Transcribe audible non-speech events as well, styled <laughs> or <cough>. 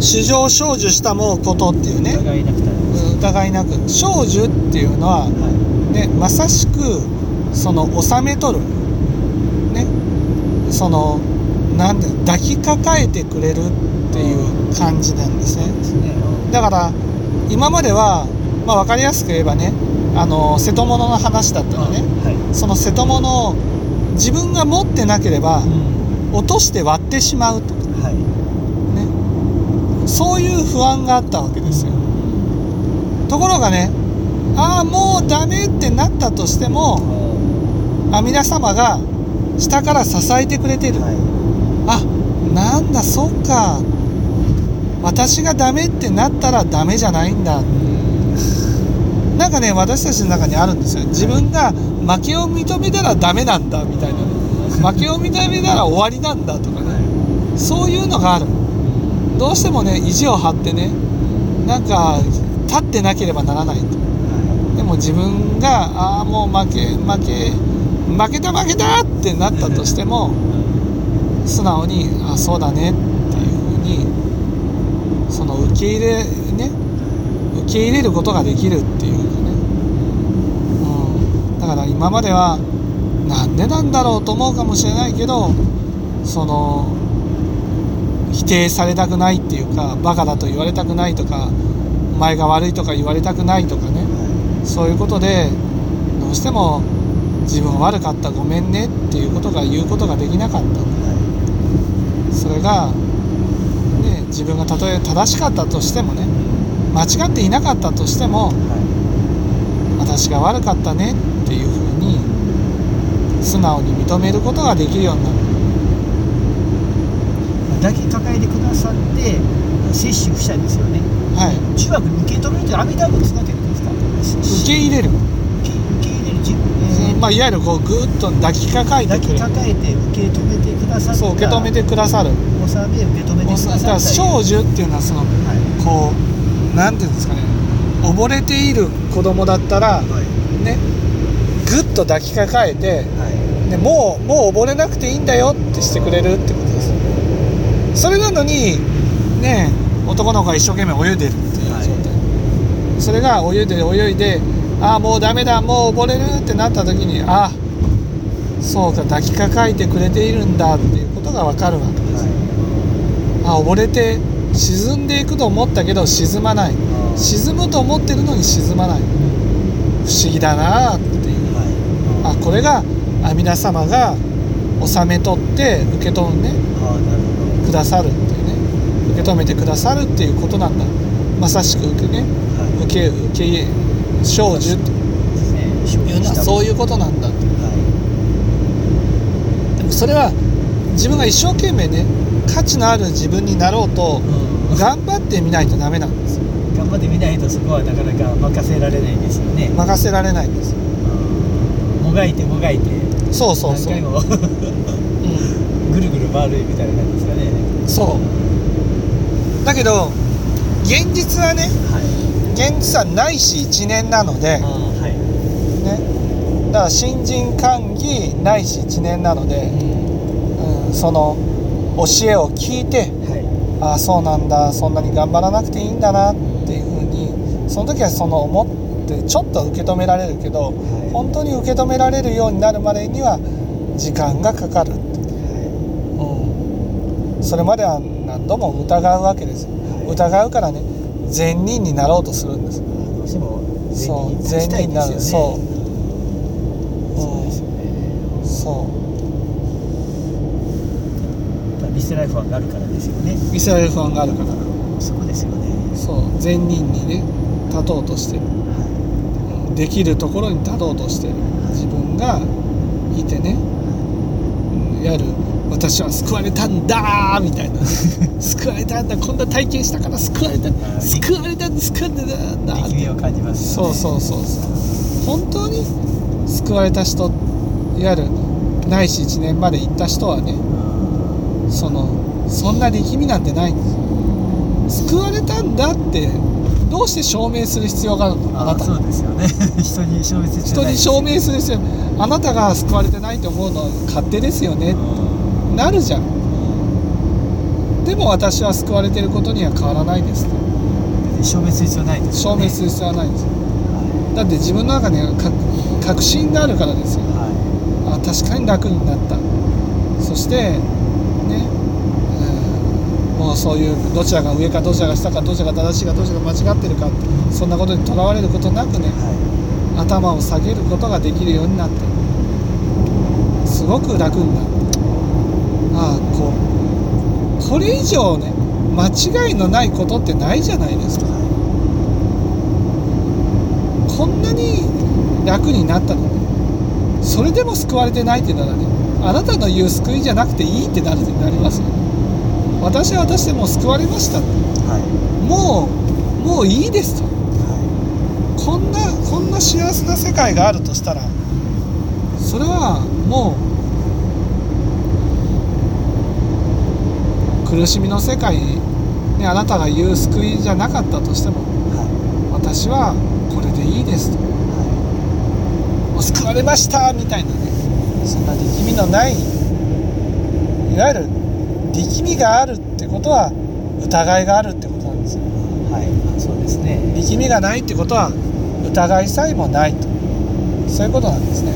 主情成就したもことっていうね。疑いなくたらうん疑いなく。成就っていうのは、はね、まさしくその収めとる。ね。そのなんで抱きかかえてくれるっていう感じなんですね。だから今までは、まあ、分かりやすく言えばねあの瀬戸物の話だったらね。はその瀬戸物を自分が持ってなければいうん。落として割ってしまうと。はい。ねそういう不安があったわけですよ。ところがねああもうダメってなったとしても阿弥陀様が下から支えてくれてる、はい。あなんだそっか。私がダメってなったらダメじゃないんだ。なんかね私たちの中にあるんですよ。自分が負けを認めたらダメなんだみたいなね。<laughs> 負けを認めたら終わりなんだとかね。そういうのがあるどうしてもね意地を張ってねなんか立ってなければならないと。でも自分がああもう負け負け負けた負けたってなったとしても素直にあそうだねっていうふうにその受け入れね受け入れることができるっていうかね、うん、だから今まではなんでなんだろうと思うかもしれないけどその否定されたくないっていうかバカだと言われたくないとかお前が悪いとか言われたくないとかね。そういうことでどうしても自分悪かったごめんねっていうことが言うことができなかった。それが、ね、自分がたとえ正しかったとしてもね間違っていなかったとしても私が悪かったねっていうふうに素直に認めることができるようになる。抱きかかえてくださって摂取したいですよね。はい。中学に受け止めて阿弥陀仏だけですか？受け入れる、受け受け入れる自分、えーまあ、いわゆるこうぐーっと抱きかかえて抱きかかえて受け止めてくださった。そう受け止めてくださる。納め受け止めてくださだからった少女っていうのはそのはい。こうなんていうんですかね。溺れている子供だったらはい。ねぐっと抱きかかえてはい。でもうもう溺れなくていいんだよってしてくれるってことですそれなのにね男の子が一生懸命泳いでるっていう状態、それが泳いで泳いでああもうダメだもう溺れるってなった時にああそうか抱きかかえてくれているんだっていうことが分かるわけです。あ溺れて沈んでいくと思ったけど沈まない。はい沈むと思ってるのに沈まない。不思議だなっていう。はあこれが阿弥陀様が収め取って受け止め、ね、あなるほどくださるっていうね受け止めてくださるっていうことなんだ。まさしく受けねはい。受け受け生じっていうのはそういうことなんだ。ってはでもそれは自分が一生懸命ね価値のある自分になろうとい、うん、頑張ってみないとダメなんです。よ頑張ってみないとそこはなかなか任せられないですよね。任せられないんです。よもがいてもがいて。そうそうそう、何回も。う <laughs> ぐるぐる回るみたいな感じですかね。ん、そう。だけど現実はねはい。現実はないし1年なので、はい。ね、だから新人歓喜ないし1年なので、うん、その教えを聞いてはい。ああそうなんだそんなに頑張らなくていいんだなっていうふうにその時はその思ってちょっと受け止められるけどはい。本当に受け止められるようになるまでには時間がかかる、うん、それまでは何度も疑うわけです。よはい疑うからね善人になろうとするんです。どうしてもそう善人になりたいですよね。そう。そうですよね。そやっぱミスライフがあるからですよね。うミスラエル不安があるから。そこですよね。そう善人にね立とうとして。るはうんできるところに立とうとして。る自分がいてねうんやる。私は救われたんだーみたいな。<laughs> 救われたんだこんな体験したから救われたー救われたんだ救われたんだい力みを感じますそうそうそうそう。本当に救われた人いわゆるないし1年まで行った人はねそのそんな力みなんてない。んです救われたんだってどうして証明する必要があるの？あなた。そうですよね。<laughs> 人に証明する必要人に証明する必要。あなたが救われてないと思うのは勝手ですよね。なるじゃん。でも私は救われていることには変わらないです証明する必要ないですよね。証明する必要はないんです。よはだって自分の中にはか確信があるからですよ。い。はあ確かに楽になった。そしてね、うんもうそういうどちらが上かどちらが下かどちらが正しいかどちらが間違ってるかそんなことにとらわれることなくねい頭を下げることができるようになってすごく楽になって。ああこうこれ以上ね間違いのないことってないじゃないですか。いこんなに楽になったのにそれでも救われてないってならねあなたの言う救いじゃなくていいってなるなりますよね。私は私でもう救われました。いはい。もうもういいですと。はこんなこんな幸せな世界があるとしたらそれはもう苦しみの世界ねあなたが言う救いじゃなかったとしてもい。は私はこれでいいですと。い。はもう救われましたみたいなねそんな力みのないいわゆる力みがあるってことは疑いがあるってことなんです。よい。はいそうですね。力みがないってことは疑いさえもないと。そういうことなんですね